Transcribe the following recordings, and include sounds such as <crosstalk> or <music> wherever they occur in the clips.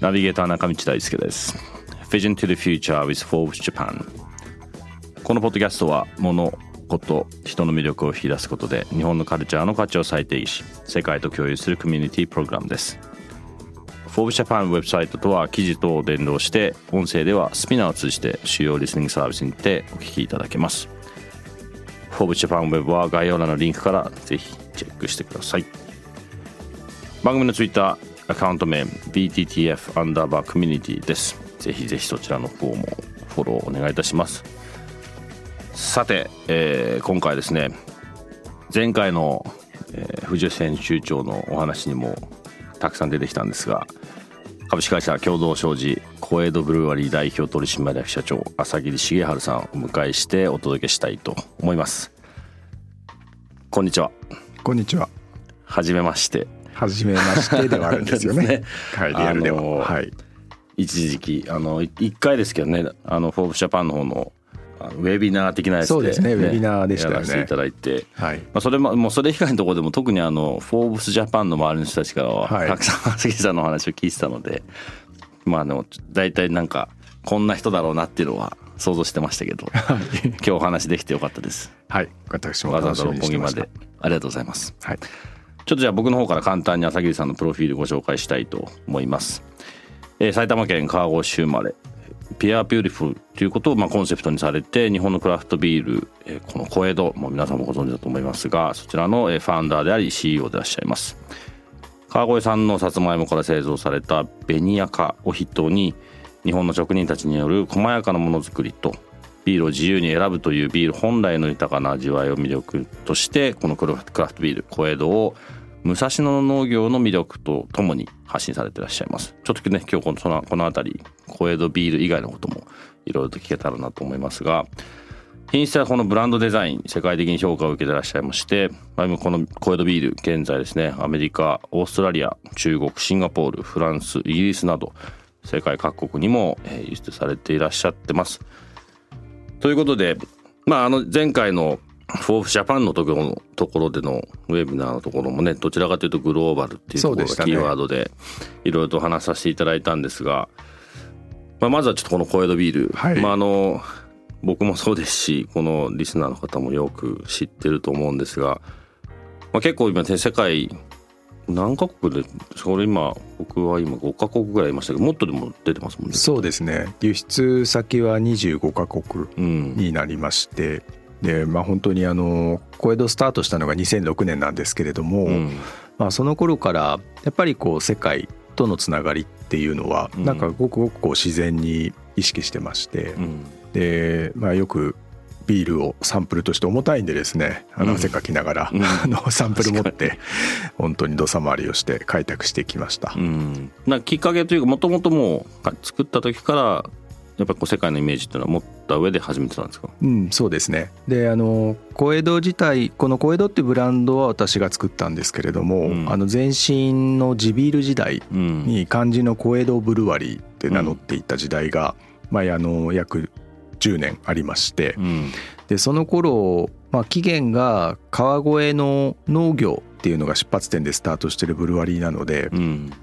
ナビゲーター中道大輔です。Vision to the Future with Forbes Japan このポッドキャストは物こと人の魅力を引き出すことで日本のカルチャーの価値を再定義し世界と共有するコミュニティプログラムです。Forbes Japan ウェブサイトとは記事と連動して音声ではスピナーを通じて主要リスニングサービスにてお聞きいただけます。Forbes Japan ウェブは概要欄のリンクからぜひチェックしてください。番組のツイッターアカウント名 BTTF アンダーバーコミュニティです。ぜひぜひそちらの方もフォローお願いいたします。さて、えー、今回ですね前回の、えー、藤吉編集長のお話にもたくさん出てきたんですが株式会社共同商事小江戸ブルワリー代表取締役社長朝霧重治さんをお迎えしてお届けしたいと思いますこんにちはこんにちははじめまして初めましてではあるんですよね。<laughs> ねはい、リアルでは。はい。一時期あの一回ですけどね、あのフォーブジャパンの方のウェビナー的なやつで、ね、そうですね、ウェビナーでしたね。やらせていただいて、はい。まあそれももうそれ以外のところでも特にあのフォーブスジャパンの周りの人たちからは、はい、たくさん杉さんの話を聞いてたので、まああの大体なんかこんな人だろうなっていうのは想像してましたけど、はい、今日お話できてよかったです。はい、私もわざわざ六本木までありがとうございます。はい。ちょっとじゃあ僕の方から簡単に朝霧さんのプロフィールご紹介したいと思います。えー、埼玉県川越市生まれピアーピューリフルということをまあコンセプトにされて日本のクラフトビール、えー、この小江戸も皆さんもご存知だと思いますがそちらのファウンダーであり CEO でいらっしゃいます川越産のさつまいもから製造されたベニヤカを筆頭に日本の職人たちによる細やかなものづくりとビールを自由に選ぶというビール本来の豊かな味わいを魅力としてこのクラフトビール小江戸を武蔵野農業の魅力とともに発信されていらっしゃいます。ちょっとね、今日このそのこの辺り、小江戸ビール以外のこともいろいろと聞けたらなと思いますが、品質はこのブランドデザイン、世界的に評価を受けていらっしゃいまして、この小江戸ビール、現在ですね、アメリカ、オーストラリア、中国、シンガポール、フランス、イギリスなど、世界各国にも輸出されていらっしゃってます。ということで、まあ、あの前回のフォーフジャパンのところのところでのウェブナーのところもねどちらかというとグローバルっていうところがキーワードでいろいろと話させていただいたんですが、まあ、まずはちょっとこの小江戸ビール、はい、まああの僕もそうですしこのリスナーの方もよく知ってると思うんですが、まあ、結構今世界何カ国でそれ今僕は今5カ国ぐらいいましたけどもっとでも出てますもんね。そうですね。輸出先は25カ国になりまして、うんでまあ本当にあの小江戸スタートしたのが2006年なんですけれども、うん、まあ、その頃からやっぱりこう世界とのつながりっていうのはなんかごくごくこう自然に意識してまして、うん、で、まあ、よくビールをサンプルとして重たいんでですねあの汗かきながら、うん、<laughs> あのサンプル持って本当に土佐回りをして開拓してきました。うん、なきっかけというかもともともう作った時からやっぱこう世界のイメージっていうのは持った上で始めてたんですか？うんそうですね。であの小江戸自体この小江戸っていうブランドは私が作ったんですけれども、うん、あの前身の地ビール時代に漢字の小江戸ブルワリーって名乗っていた時代が、うん、まあ、あの約10年ありまして、うん、でその頃、まあ、起源が川越の農業っていうのが出発点でスタートしてるブルワリーなので、うん。の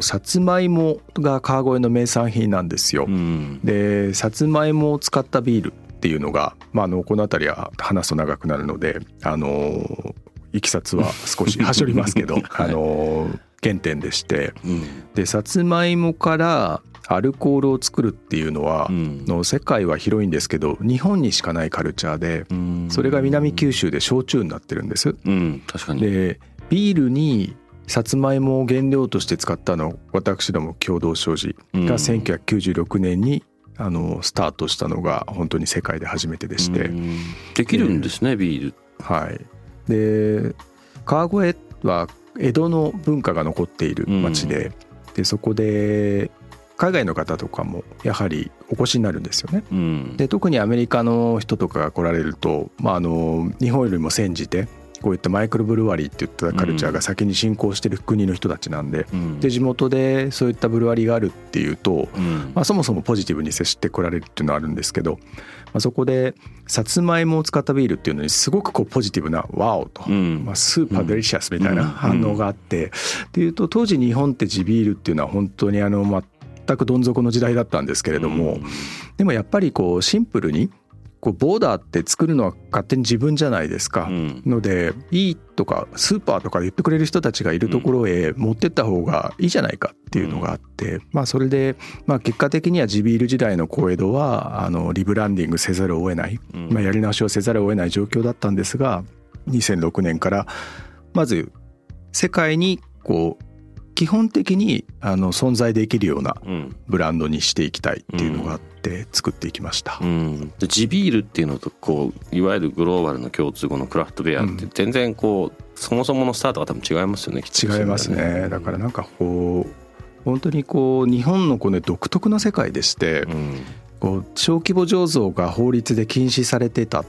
さつまいもが川越の名産品なんですよ。うん、でさつまいもを使ったビールっていうのが、まあ、あのこの辺りは話すと長くなるのであのいきさつは少し <laughs> はしょりますけど、はい、あの原点でして、うん、でさつまいもからアルコールを作るっていうのは、うん、の世界は広いんですけど日本にしかないカルチャーで、それが南九州で焼酎になってるんです。うん、確かに。でビールにさつまいもを原料として使ったの私ども共同商事が1996年にあのスタートしたのが本当に世界で初めてでして。できるんですね、ビール。はい。で川越は江戸の文化が残っている町で,、でそこで海外の方とかもやはりお越しになるんですよね。で特にアメリカの人とかが来られると、まあ、あの日本よりも先じてこういったマイクロブルワリーっていったカルチャーが先に進行してる国の人たちなんでうん、で地元でそういったブルワリーがあるっていうと、うん、まあ、そもそもポジティブに接してこられるっていうのはあるんですけど、まあ、そこでさつまいもを使ったビールっていうのにすごくこうポジティブな「 Wow!」と、うん、まあ、 super delicious みたいな反応があって、っていうと当時日本って地ビールっていうのは本当にあの全くどん底の時代だったんですけれども、でもやっぱりこうシンプルにこうボーダーって作るのは勝手に自分じゃないですか、うん、のでいいとかスーパーとか言ってくれる人たちがいるところへ持ってった方がいいじゃないかっていうのがあって、まあそれでまあ結果的には地ビール時代の小江戸はあのリブランディングせざるを得ない、まあ、やり直しをせざるを得ない状況だったんですが2006年からまず世界にこう基本的にあの存在できるようなブランドにしていきたいっていうのがあって作っていきました、うん、地ビールっていうのとこういわゆるグローバルの共通語のクラフトベアって全然こう、そもそものスタートが多分違いますよね違いますね。だからなんかこう本当にこう日本のこの独特な世界でして、うん、こう小規模醸造が法律で禁止されてた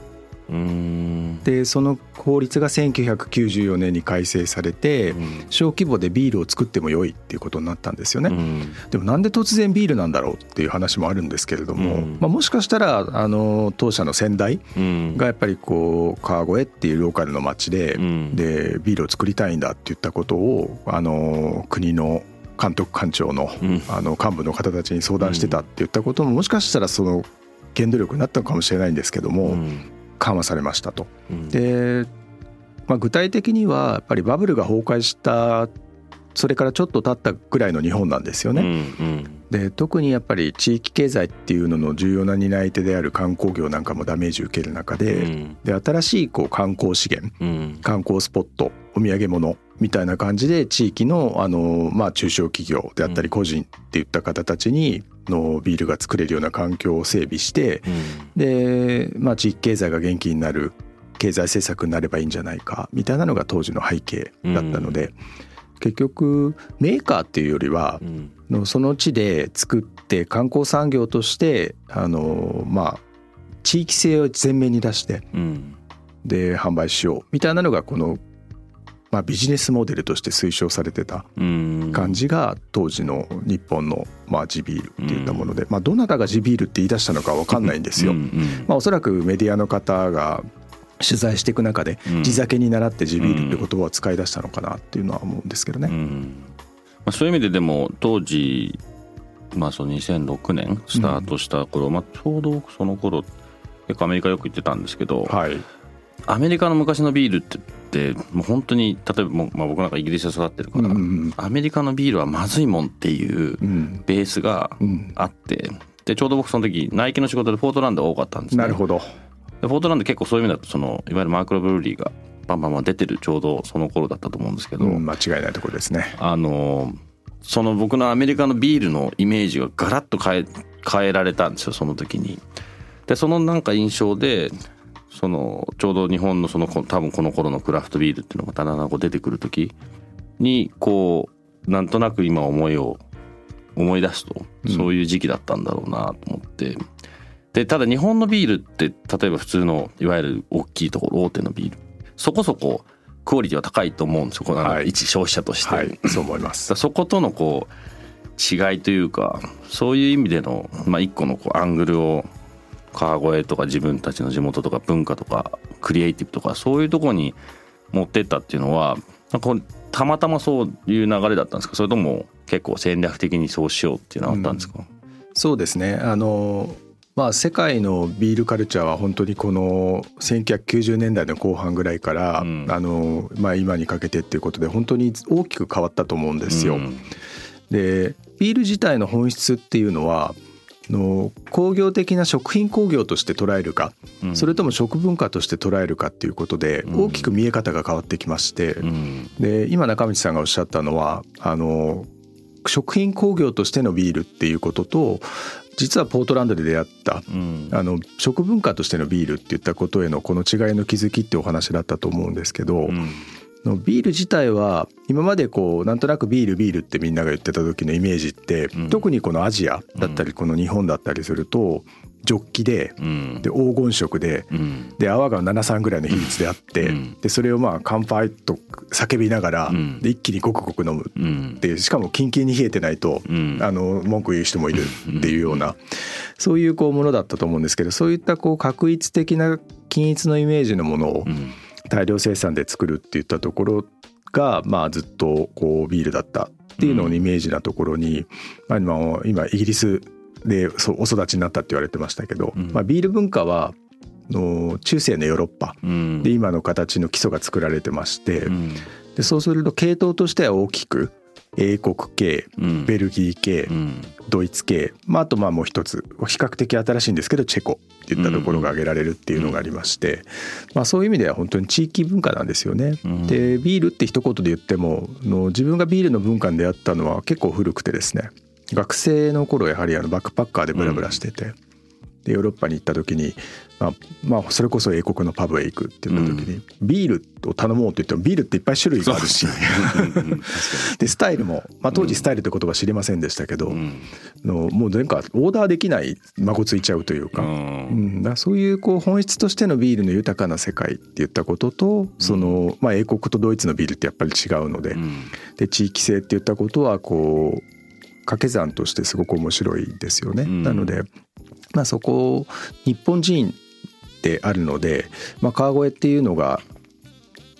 でその法律が1994年に改正されて、小規模でビールを作っても良いっていうことになったんですよね、でもなんで突然ビールなんだろうっていう話もあるんですけれども、まあ、もしかしたらあの当社の先代がやっぱりこう川越っていうローカルの町で,、でビールを作りたいんだって言ったことをあの国の監督官庁の,、あの幹部の方たちに相談してたって言ったことももしかしたらその原動力になったのかもしれないんですけども、緩和されましたと。うん、で、まあ、具体的にはやっぱりバブルが崩壊したそれからちょっと経ったぐらいの日本なんですよね。うんうん、で特にやっぱり地域経済っていうのの重要な担い手である観光業なんかもダメージを受ける中でうん、で新しいこう観光資源、うん、観光スポットお土産物みたいな感じで地域のあの、まあ、中小企業であったり個人っていった方たちにのビールが作れるような環境を整備して、うん、で、まあ、地域経済が元気になる経済政策になればいいんじゃないかみたいなのが当時の背景だったので、うん、結局メーカーっていうよりは、のその地で作って観光産業としてあのまあ地域性を前面に出して、で販売しようみたいなのがこのまあ、ビジネスモデルとして推奨されてた感じが当時の日本のまあ地ビールっていったもので、まあ、どなたが地ビールって言い出したのか分かんないんですよ。まあ、おそらくメディアの方が取材していく中で地酒に倣って地ビールって言葉を使い出したのかなっていうのは思うんですけどね。まあ、そういう意味ででも当時まあその2006年スタートした頃、まあちょうどその頃結構アメリカよく行ってたんですけど、はい、アメリカの昔のビールってってもう本当に例えばもう、まあ、僕なんかイギリスで育ってるから、うんうん、アメリカのビールはまずいもんっていうベースがあって、でちょうど僕その時ナイキの仕事でフォートランドが多かったんですね。なるほどでフォートランド結構そういう意味だとそのいわゆるマークロブルーリーがバンバンバン出てるちょうどその頃だったと思うんですけど、うん、間違いないところですね。あのその僕のアメリカのビールのイメージがガラッと変え変えられたんですよその時に。でそのなんか印象でそのちょうど日本のその多分この頃のクラフトビールっていうのがだんだん出てくる時にこうなんとなく今思いを思い出すとそういう時期だったんだろうなと思って、うん、でただ日本のビールって例えば普通のいわゆる大きいところ大手のビールそこそこクオリティは高いと思うんですよ。こい、一消費者として、はい、そう思います。そことのこう違いというかそういう意味での、まあ、一個のこうアングルを川越とか自分たちの地元とか文化とかクリエイティブとかそういうとこに持ってったっていうのはなんかたまたまそういう流れだったんですか？それとも結構戦略的にそうしようっていうのはあったんですか、うん、そうですね。あのまあ、世界のビールカルチャーは本当にこの1990年代の後半ぐらいから、うん、あのまあ、今にかけてっていうことで本当に大きく変わったと思うんですよ。うん、でビール自体の本質っていうのはの工業的な食品工業として捉えるか、うん、それとも食文化として捉えるかっていうことで大きく見え方が変わってきまして、うん、で今中道さんがおっしゃったのはあの食品工業としてのビールっていうことと実はポートランドで出会った、うん、あの食文化としてのビールっていったことへのこの違いの気づきってお話だったと思うんですけど、のビール自体は今までこうなんとなくビールビールってみんなが言ってた時のイメージって、うん、特にこのアジアだったりこの日本だったりするとジョッキで,、で黄金色で,、で泡が73ぐらいの比率であって、でそれをまあ乾杯と叫びながら、で一気にごくごく飲むでしかもキンキンに冷えてないと、あの文句言う人もいるっていうような、そういうこうものだったと思うんですけどそういったこう確一的な均一のイメージのものを大量生産で作るっていったところが、まあ、ずっとこうビールだったっていうのをイメージなところに、まあ、今今イギリスでお育ちになったって言われてましたけど、まあ、ビール文化はの中世のヨーロッパで今の形の基礎が作られてまして、でそうすると系統としては大きく英国系、ベルギー系、ドイツ系、まあ、あとまあもう一つ比較的新しいんですけどチェコっていったところが挙げられるっていうのがありまして、まあ、そういう意味では本当に地域文化なんですよね。でビールって一言で言ってもの自分がビールの文化に出会ったのは結構古くてですね学生の頃やはりあのバックパッカーでブラブラしてて、でヨーロッパに行った時に、まあ、まあそれこそ英国のパブへ行くって言った時に、ビールを頼もうって言ってもビールっていっぱい種類があるし。でスタイルも、まあ、当時スタイルって言葉知りませんでしたけど、のもうなんかオーダーできない孫ついちゃうというか,、うん。だそういうこう本質としてのビールの豊かな世界って言ったこととその、まあ、英国とドイツのビールってやっぱり違うので,、で地域性って言ったことはこう掛け算としてすごく面白いですよね。なのでまあ、そこ日本人であるので、まあ、川越っていうのが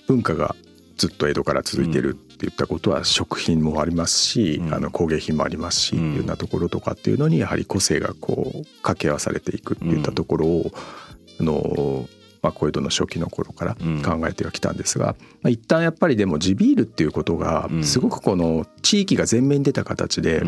文化がずっと江戸から続いてるっていったことは食品もありますし、うん、あの工芸品もありますし、うん、いうようなところとかっていうのにやはり個性がこう掛け合わされていくっていったところを、うん、あのまあ、小江戸の初期の頃から考えてはきたんですが、まあ、一旦やっぱりでも地ビールっていうことがすごくこの地域が前面に出た形で、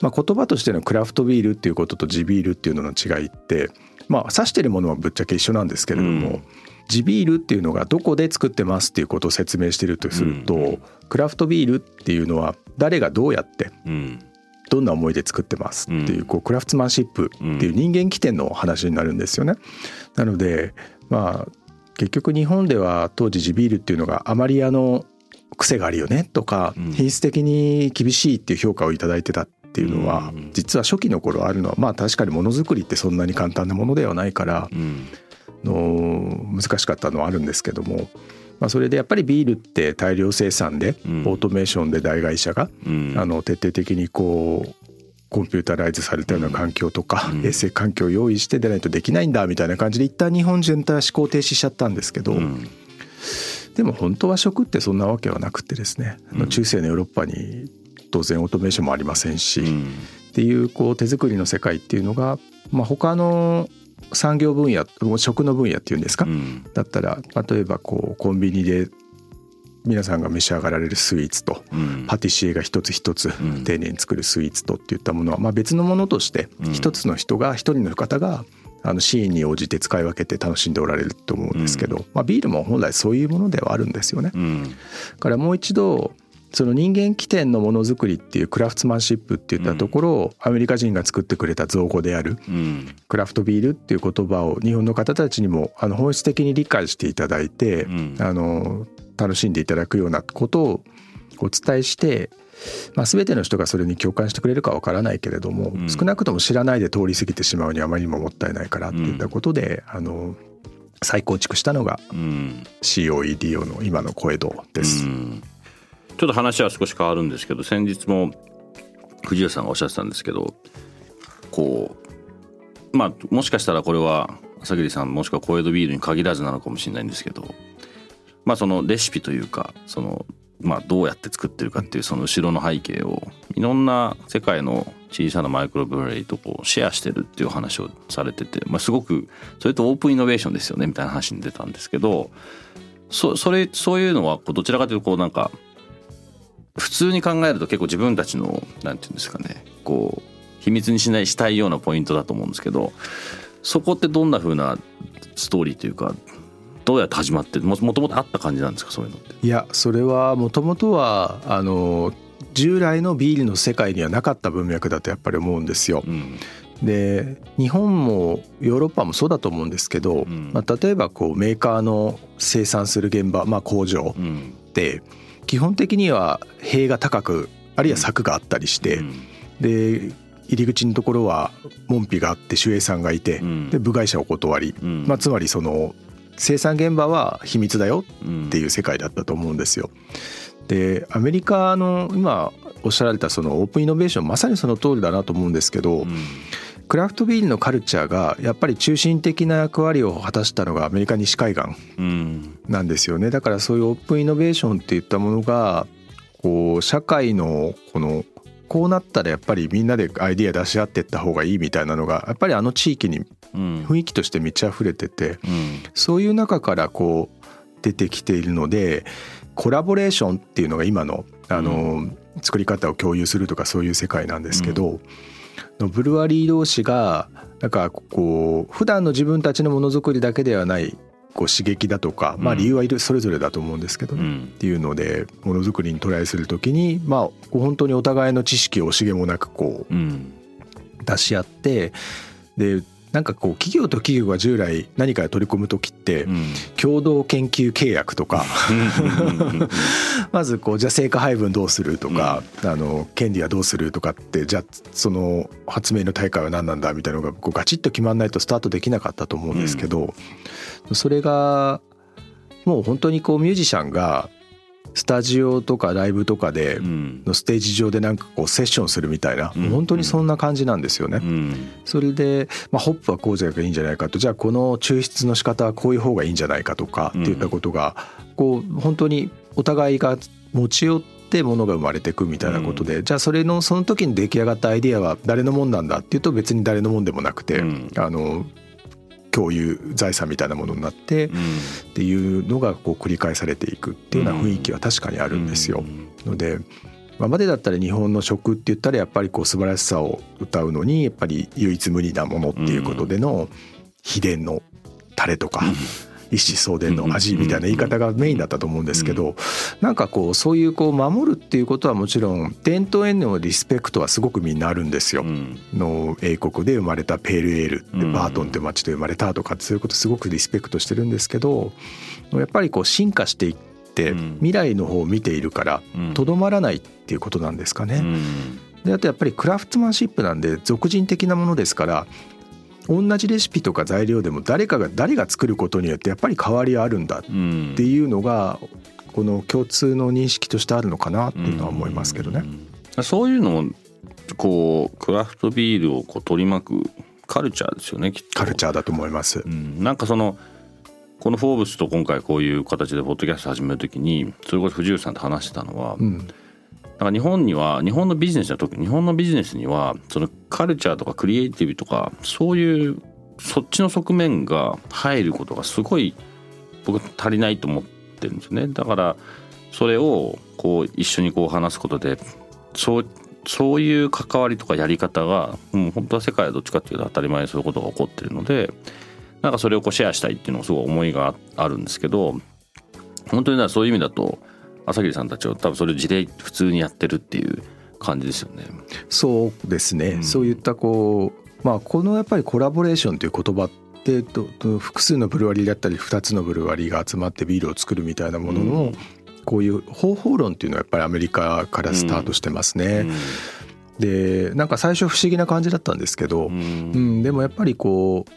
まあ、言葉としてのクラフトビールっていうことと地ビールっていうのの違いってまあ指してるものはぶっちゃけ一緒なんですけれども、うん、地ビールっていうのがどこで作ってますっていうことを説明してるとすると、うん、クラフトビールっていうのは誰がどうやって、どんな思いで作ってますっていうこうクラフトマンシップっていう人間起点の話になるんですよね。なのでまあ結局日本では当時地ビールっていうのがあまりあの癖があるよねとか品質的に厳しいっていう評価を頂いてたっていうのは実は初期の頃あるのはまあ確かにものづくりってそんなに簡単なものではないからの難しかったのはあるんですけども。まあ、それでやっぱりビールって大量生産でオートメーションで大会社があの徹底的にこうコンピュータライズされたような環境とか、衛生環境を用意してでないとできないんだみたいな感じで一旦日本全体は思考停止しちゃったんですけど、でも本当は食ってそんなわけはなくてですね、中世のヨーロッパに当然オートメーションもありませんし、っていうこう手作りの世界っていうのが、まあ、他の産業分野食の分野っていうんですか、だったら例えばこうコンビニで皆さんが召し上がられるスイーツと、うん、パティシエが一つ一つ丁寧に作るスイーツとっていったものは、まあ、別のものとして一つの人が一人の方があのシーンに応じて使い分けて楽しんでおられると思うんですけど、まあ、ビールも本来そういうものではあるんですよね。からもう一度その人間起点のものづくりっていうクラフトマンシップっていったところをアメリカ人が作ってくれた造語である。クラフトビールっていう言葉を日本の方たちにもあの本質的に理解していただいてあの楽しんでいただくようなことをお伝えして、まあ、全ての人がそれに共感してくれるかわからないけれども、うん、少なくとも知らないで通り過ぎてしまうにあまりにももったいないからっていったことで、うん、あの再構築したのが COEDO の今の小江戸です、うん、ちょっと話は少し変わるんですけど先日も藤谷さんがおっしゃってたんですけどこうまあもしかしたらこれは朝霧さんもしくは小江戸ビールに限らずなのかもしれないんですけどまあそのレシピというかそのまあどうやって作ってるかっていうその後ろの背景をいろんな世界の小さなマイクロブレイとこうシェアしてるっていう話をされてて、まあ、すごくそれとオープンイノベーションですよねみたいな話に出たんですけどそそれそういうのはこうどちらかというとこうなんか普通に考えると結構自分たちのなんていうんですかねこう秘密にしないしたいようなポイントだと思うんですけどそこってどんな風なストーリーというかどうやって始まってももともとあった感じなんですかそういうのって？いやそれはもともとはあの従来のビールの世界にはなかった文脈だとやっぱり思うんですよ。うん、で日本もヨーロッパもそうだと思うんですけど、うん、まあ、例えばこうメーカーの生産する現場、まあ、工場っって基本的には塀が高くあるいは柵があったりして、で入り口のところは門扉があって守衛さんがいて、で部外者お断り、まあ、つまりその生産現場は秘密だよっていう世界だったと思うんですよ。でアメリカの今おっしゃられたそのオープンイノベーションまさにその通りだなと思うんですけど、クラフトビールのカルチャーがやっぱり中心的な役割を果たしたのがアメリカ西海岸なんですよね。だからそういうオープンイノベーションっていったものがこう社会のこのこうなったらやっぱりみんなでアイディア出し合っていった方がいいみたいなのがやっぱりあの地域に雰囲気として満ち溢れてて、そういう中からこう出てきているのでコラボレーションっていうのが今のあの、作り方を共有するとかそういう世界なんですけど、ブルワリー同士がなんかこう普段の自分たちのものづくりだけではないこう刺激だとか、まあ、理由はいるそれぞれだと思うんですけど、ねうん、っていうのでものづくりにトライする時に、まあ、本当にお互いの知識を惜しげもなくこう、出し合ってでなんかこう企業と企業が従来何か取り込む時って共同研究契約とかまずこうじゃあ成果配分どうするとかあの権利はどうするとかってじゃあその発明の大会は何なん。だみたいなのがこうガチッと決まらないとスタートできなかったと思うん。ですけどそれがもう本当にこうミュージシャンがスタジオとかライブとかでのステージ上でなんかこうセッションするみたいな、うん、本当にそんな感じなんですよね。うん、それで、まあ、ホップはこうじゃいいんじゃないかとじゃあこの抽出の仕方はこういう方がいいんじゃないかとかっていったことがこう本当にお互いが持ち寄ってものが生まれていくみたいなことで、じゃあそれのその時に出来上がったアイディアは誰のもんなんだっていうと別に誰のもんでもなくて、あの共有財産みたいなものになってっていうのがこう繰り返されていくっていうような雰囲気は確かにあるんですよ。ので今までだったら日本の食って言ったらやっぱりこう素晴らしさを歌うのにやっぱり唯一無二なものっていうことでの秘伝のタレとか一子相伝の味みたいな言い方がメインだったと思うんですけどなんかこうそういうこう守るっていうことはもちろん伝統へのリスペクトはすごくみんなあるんですよ。の英国で生まれたペールエールでバートンって町で生まれたとかそういうことすごくリスペクトしてるんですけどやっぱりこう進化していって未来の方を見ているからとどまらないっていうことなんですかね。であとやっぱりクラフトマンシップなんで俗人的なものですから同じレシピとか材料でも誰かが誰が作ることによってやっぱり変わりはあるんだっていうのがこの共通の認識としてあるのかなっていうのは思いますけどね。そういうのをこうクラフトビールをこう取り巻くカルチャーですよねカルチャーだと思います。うん、なんかそのこの「フォーブス」と今回こういう形でポッドキャスト始める時にそれこそ藤内さんと話してたのは、うん、だから日本には日本のビジネスは特に日本のビジネスにはそのカルチャーとかクリエイティブとかそういうそっちの側面が入ることがすごい僕足りないと思ってるんですよね。だからそれをこう一緒にこう話すことでそうそういう関わりとかやり方がもう本当は世界はどっちかっていうと当たり前にそういうことが起こってるのでなんかそれをこうシェアしたいっていうのがすごい思いがあるんですけど本当にそういう意味だと朝霧さんたちは多分それを事例普通にやってるっていう感じですよね。そうですね、うん、そういったこうまあこのやっぱりコラボレーションという言葉って複数のブルワリーだったり2つのブルワリーが集まってビールを作るみたいなものの、うん、こういう方法論っていうのはやっぱりアメリカからスタートしてますね。うん。でなんか最初不思議な感じだったんですけど、うん、でもやっぱりこう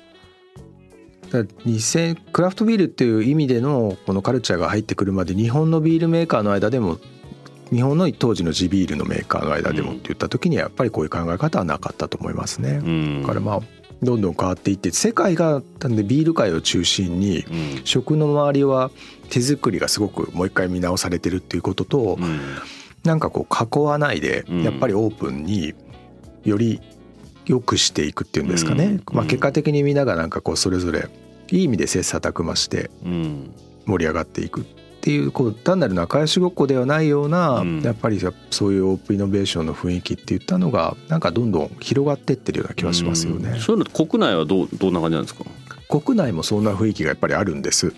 2000クラフトビールっていう意味でのこのカルチャーが入ってくるまで日本のビールメーカーの間でも日本の当時の地ビールのメーカーの間でもって言った時にはやっぱりこういう考え方はなかったと思いますね。うん、だからまあどんどん変わっていって世界がなんでビール界を中心に食の周りは手作りがすごくもう一回見直されてるっていうことと、うん、なんかこう囲わないでやっぱりオープンにより良くしていくっていうんですかね、うん、まあ、結果的にみんながなんかこうそれぞれいい意味で切磋琢磨して盛り上がっていくっていうこう単なる仲良しごっこではないような、やっぱりそういうオープンイノベーションの雰囲気っていったのがなんかどんどん広がってってるような気はしますよね。そういうの国内はどうどんな感じなんですか？国内もそんな雰囲気がやっぱりあるんです。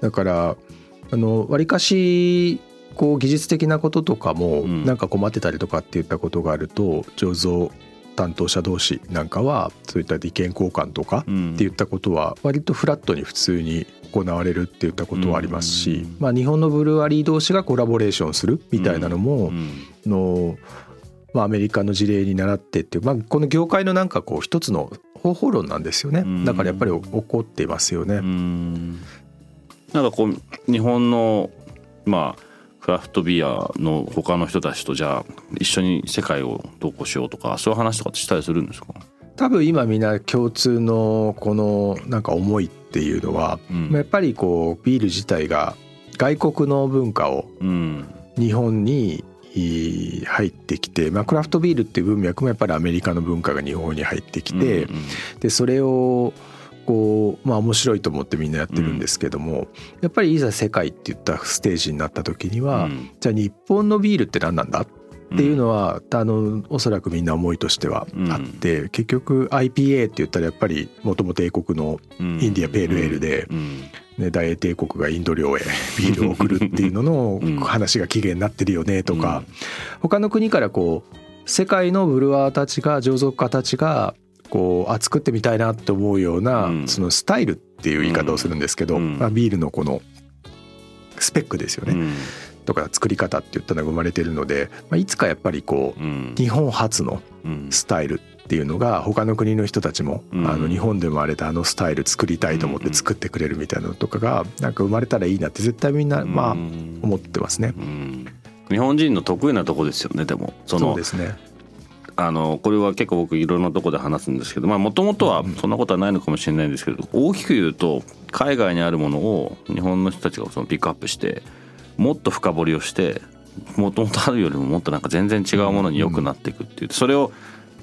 だからあの割かしこう技術的なこととかもなんか困ってたりとかっていったことがあると醸造担当者同士なんかはそういった意見交換とかっていったことは割とフラットに普通に行われるっていったことはありますし、まあ、日本のブルワリー同士がコラボレーションするみたいなのも、のまあ、アメリカの事例に倣ってっていう、まあ、この業界のなんかこう一つの方法論なんですよね。だからやっぱり起こっていますよね。なんかこう日本のまあクラフトビアの他の人たちとじゃあ一緒に世界をどうこうしようとかそういう話とかってしたりするんですか？多分今みんな共通のこのなんか思いっていうのは、うん、やっぱりこうビール自体が外国の文化を日本に入ってきて、まあ、クラフトビールっていう文脈もやっぱりアメリカの文化が日本に入ってきて、うんうん、でそれをこうまあ面白いと思ってみんなやってるんですけども、うん、やっぱりいざ世界って言ったステージになった時には、うん、じゃあ日本のビールって何なんだ？っていうのは、うん、あのおそらくみんな思いとしてはあって、結局 IPA って言ったらやっぱりもともと英国のインディアペールエールで、ね、大英帝国がインド領へビールを送るっていうのの話が起源になってるよねとか、他の国からこう世界のブルワーたちが醸造家たちがこうあ作ってみたいなって思うような、そのスタイルっていう言い方をするんですけど、まあ、ビールのこのスペックですよね。とか作り方って言ったのが生まれてるので、まあ、いつかやっぱりこう、日本初のスタイルっていうのが他の国の人たちも、あの日本で生まれたあのスタイル作りたいと思って作ってくれるみたいなのとかがなんか生まれたらいいなって絶対みんなまあ思ってますね。日本人の得意なとこですよねでも。そのそうですねあのこれは結構僕いろんなとこで話すんですけどもともとはそんなことはないのかもしれないんですけど大きく言うと海外にあるものを日本の人たちがそのピックアップしてもっと深掘りをしてもともとあるよりももっとなんか全然違うものに良くなっていくっていう。それを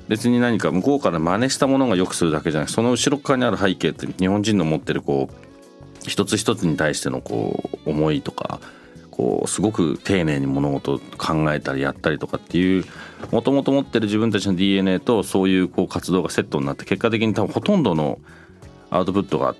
別に何か向こうから真似したものが良くするだけじゃなくその後ろ側にある背景って日本人の持ってるこう一つ一つに対してのこう思いとかこうすごく丁寧に物事を考えたりやったりとかっていうもともと持ってる自分たちの DNA とそういうこう活動がセットになって結果的に多分ほとんどのアウトプットが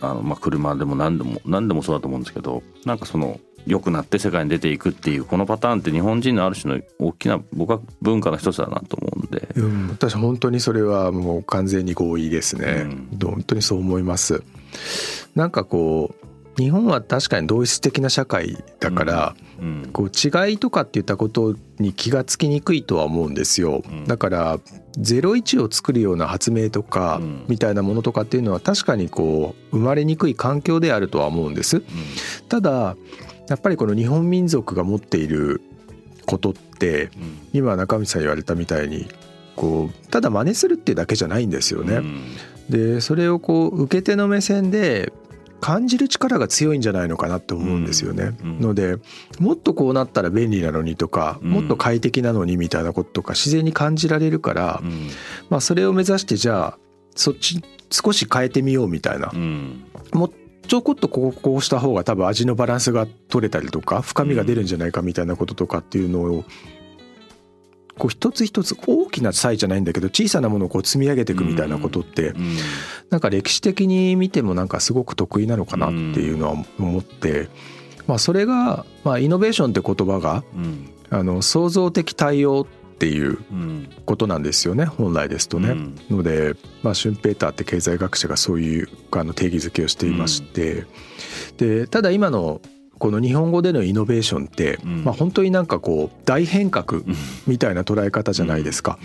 あの、まあ、車でも何でも何でもそうだと思うんですけどなんかその良くなって世界に出ていくっていうこのパターンって日本人のある種の大きな僕は文化の一つだなと思うんで、うん、私本当にそれはもう完全に合意ですね、うん、本当にそう思います。なんかこう日本は確かに同一的な社会だから、うん、こう違いとかって言ったことに気がつきにくいとは思うんですよ、うん、だから01を作るような発明とかみたいなものとかっていうのは確かにこう生まれにくい環境であるとは思うんです、ただやっぱりこの日本民族が持っていることって今中道さん言われたみたいにこうただ真似するっていうだけじゃないんですよね。でそれをこう受け手の目線で感じる力が強いんじゃないのかなって思うんですよね。うんうん、のでもっとこうなったら便利なのにとか、もっと快適なのにみたいなこととか自然に感じられるから、うん、まあそれを目指してじゃあそっち少し変えてみようみたいな、もうちょこっとこうこうした方が多分味のバランスが取れたりとか深みが出るんじゃないかみたいなこととかっていうのをこう一つ一つ大きな差異じゃないんだけど小さなものをこう積み上げていくみたいなことってなんか歴史的に見てもなんかすごく得意なのかなっていうのは思ってまあそれがまあイノベーションって言葉があの創造的対応っていうことなんですよね本来ですとね。のでまあシュンペーターって経済学者がそういうあの定義づけをしていまして。でただ今のこの日本語でのイノベーションって、うん、まあ、本当になんかこう大変革みたいな捉え方じゃないですか,、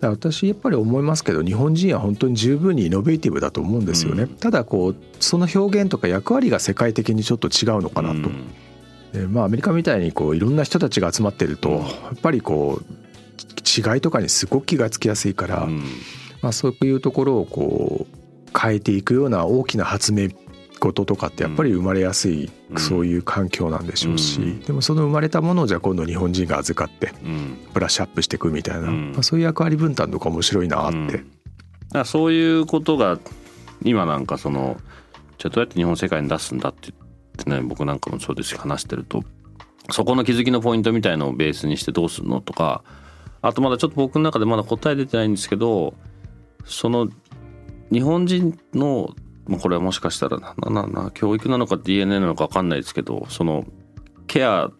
か私やっぱり思いますけど日本人は本当に十分にイノベーティブだと思うんですよね、ただこうその表現とか役割が世界的にちょっと違うのかなと。でまあ、アメリカみたいにこういろんな人たちが集まってるとやっぱりこう違いとかにすごく気がつきやすいから、まあ、そういうところをこう変えていくような大きな発明こととかってやっぱり生まれやすい、そういう環境なんでしょうし、でもその生まれたものをじゃあ今度日本人が預かってブラッシュアップしていくみたいな、まあ、そういう役割分担とか面白いなって。だそういうことが今なんかそのじゃあどうやって日本世界に出すんだって言ってね僕なんかもそうですし話してるとそこの気づきのポイントみたいのをベースにしてどうするのとかあとまだちょっと僕の中でまだ答え出てないんですけどその日本人のまあ、これはもしかしたらななな教育なのか DNA なのか分かんないですけどそのケアっ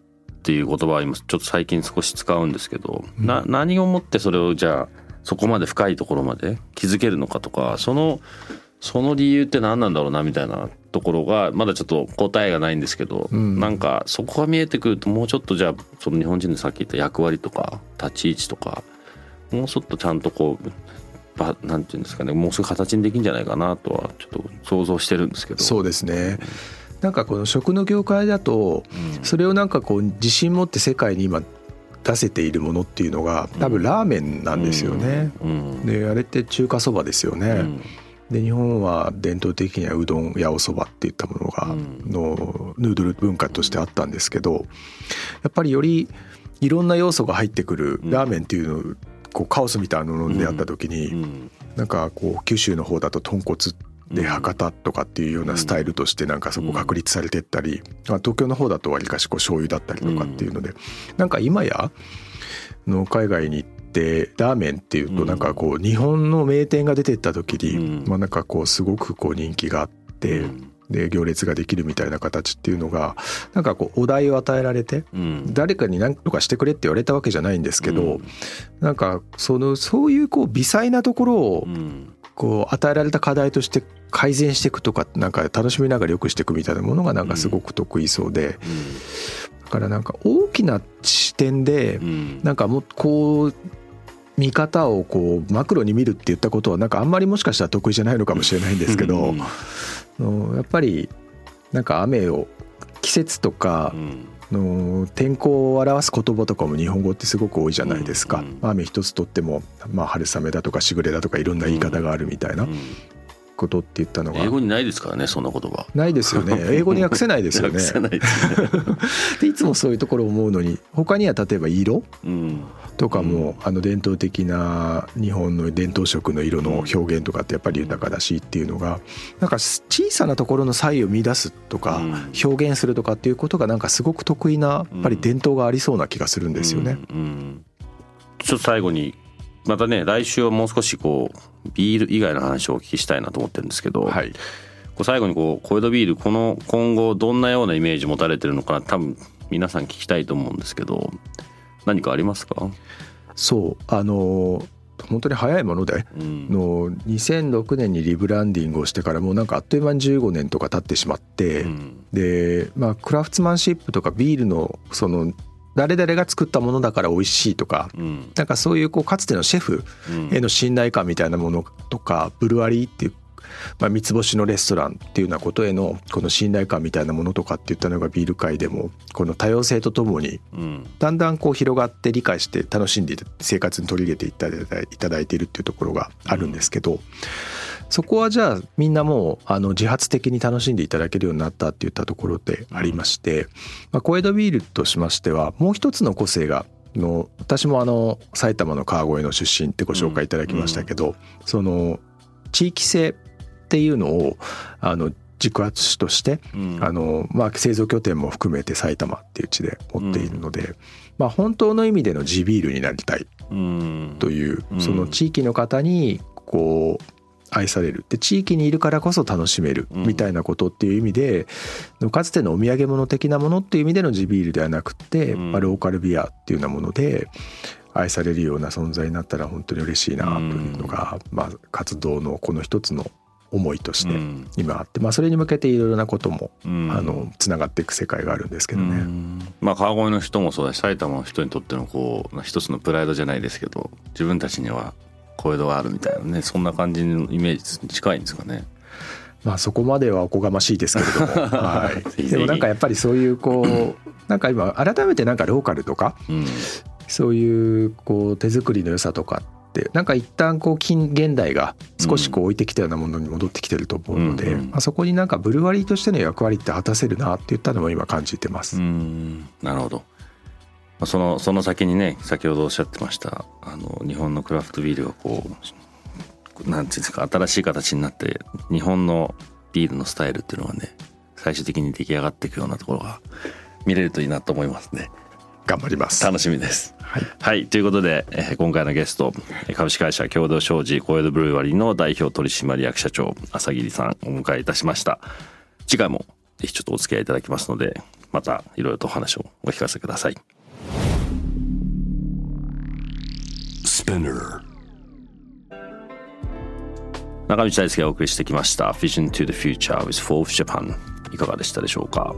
ていう言葉は今ちょっと最近少し使うんですけど、うん、な何をもってそれをじゃあそこまで深いところまで気づけるのかとかそのその理由って何なんだろうなみたいなところがまだちょっと答えがないんですけど、うん、なんかそこが見えてくるともうちょっとじゃあその日本人のさっき言った役割とか立ち位置とかもうちょっとちゃんとこうばなんていうんですかねもうすぐ形にできるんじゃないかなとはちょっと想像してるんですけど。そうですね、なんかこの食の業界だと、それをなんかこう自信持って世界に今出せているものっていうのが多分ラーメンなんですよね。であれって中華そばですよね。で日本は伝統的にはうどんやおそばっていったものがのヌードル文化としてあったんですけどやっぱりよりいろんな要素が入ってくるラーメンっていうのこうカオスみたいなのであった時になんかこう九州の方だと豚骨で博多とかっていうようなスタイルとしてなんかそこ確立されてったり、東京の方だとわりかしこう醤油だったりとかっていうので、なんか今やの海外に行ってラーメンっていうとなんかこう日本の名店が出てった時に、まあなんかこうすごくこう人気があって、で行列ができるみたいな形っていうのがなんかこうお題を与えられて、誰かに何とかしてくれって言われたわけじゃないんですけど、なんかそのそういうこう微細なところをこう与えられた課題として改善していくとかなんか楽しみながら良くしていくみたいなものがなんかすごく得意そうで、だからなんか大きな視点でなんかもうこう見方をこうマクロに見るって言ったことはなんかあんまりもしかしたら得意じゃないのかもしれないんですけど、やっぱりなんか雨を季節とかの天候を表す言葉とかも日本語ってすごく多いじゃないですか、雨一つとっても、まあ、春雨だとかしぐれだとかいろんな言い方があるみたいな。ことって言ったのが。英語にないですからねそんな言葉。ないですよね。<laughs> 英語に訳せないですよね。で <laughs> いつもそういうところ思うのに他には例えば色、うん、とかも、あの伝統的な日本の伝統色の色の表現とかってやっぱり豊かだしっていうのがなんか小さなところの差異を見出すとか表現するとかっていうことがなんかすごく得意なやっぱり伝統がありそうな気がするんですよね。ちょっと最後にまたね来週はもう少しこうビール以外の話をお聞きしたいなと思ってるんですけど、はい、こう最後にこう小江戸ビールこの今後どんなようなイメージ持たれてるのか多分皆さん聞きたいと思うんですけど何かありますか？そうあの本当に早いもので、うん、の2006年にリブランディングをしてからもうなんかあっという間に15年とか経ってしまって、うん、でまあクラフトマンシップとかビールのその誰々が作ったものだから美味しいとか、うん、なんかそういうこうかつてのシェフへの信頼感みたいなものとか、ブルワリーっていうまあ、三つ星のレストランっていうようなことへのこの信頼感みたいなものとかっていったのがビール界でもこの多様性とともにだんだんこう広がって理解して楽しんで生活に取り入れていただいているっていうところがあるんですけど。そこはじゃあみんなもうあの自発的に楽しんでいただけるようになったっていったところでありまして、まあ、小江戸ビールとしましてはもう一つの個性がの私もあの埼玉の川越の出身ってご紹介いただきましたけど、その地域性っていうのをあの軸足として、うん、あのまあ、製造拠点も含めて埼玉っていう地で持っているので、うん、まあ、本当の意味での地ビールになりたいという、うん、その地域の方にこう愛される。で地域にいるからこそ楽しめるみたいなことっていう意味で、かつてのお土産物的なものっていう意味での地ビールではなくて、まあ、ローカルビアっていうようなもので愛されるような存在になったら本当に嬉しいなというのが、まあ、活動のこの一つの思いとして今あって、まあ、それに向けていろいろなことも、あのつながっていく世界があるんですけどね。まあ、川越の人もそうだし埼玉の人にとってのこう一つのプライドじゃないですけど自分たちには小江戸があるみたいなねそんな感じのイメージに近いんですかね。まあそこまではおこがましいですけれども、<laughs> はい、でもなんかやっぱりそういうこうなんか今改めてなんかローカルとか、うん、そういうこう手作りの良さとかってなんか一旦こう近現代が少しこう置いてきたようなものに戻ってきてると思うので、まあ、そこになんかブルワリーとしての役割って果たせるなって言ったのも今感じてます。なるほどそのその先にね先ほどおっしゃってましたあの日本のクラフトビールがこうなんていうんですか新しい形になって日本のビールのスタイルっていうのがね最終的に出来上がっていくようなところが見れるといいなと思いますね。頑張ります。楽しみです。はい、はい、ということで、えー、今回のゲスト株式会社共同商事小江戸ブルーワリーの代表取締役社長朝霧さんお迎えいたしました。次回もぜひちょっとお付き合いいただきますのでまたいろいろとお話をお聞かせください Spinner 中道大輔がお送りしてきました Vision to the Future with Forbes Japan いかがでしたでしょうか？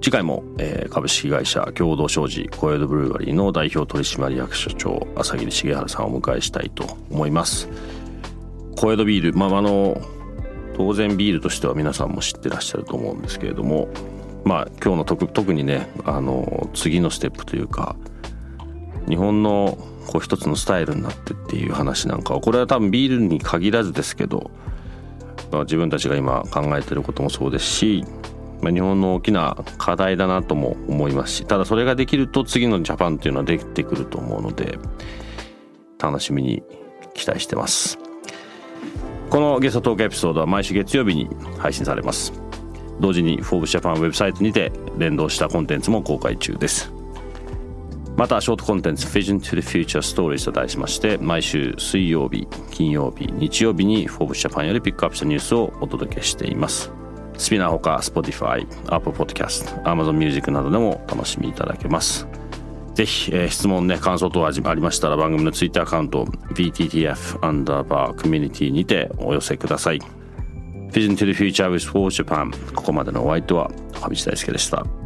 次回も、えー、株式会社共同商事コエドブルーバリーの代表取締役社長朝霧重治さんをお迎えしたいと思います。コエドビールまああの当然ビールとしては皆さんも知ってらっしゃると思うんですけれどもまあ今日の特特にねあの次のステップというか日本のこう一つのスタイルになってっていう話なんかはこれは多分ビールに限らずですけど、まあ、自分たちが今考えてることもそうですし、まあ、日本の大きな課題だなとも思いますしただそれができると次のジャパンっていうのはできてくると思うので楽しみに期待してます。このゲストトークエピソードは毎週月曜日に配信されます同時に「 Forbes JAPAN ウェブサイトにて連動したコンテンツも公開中ですまたショートコンテンツ Vision to the Future Stories と題しまして毎週水曜日金曜日日曜日にフォーブスジャパンよりピックアップしたニュースをお届けしています Spinear ほか Spotify、Apple Podcast、Amazon Music などでもお楽しみいただけますぜひ、えー、質問ね、感想等ありましたら番組のツイッターアカウント VTTF アンダーバーコミュニティにてお寄せください。Vision to the Future with For Japan ここまでのお相手は上地大輔でした。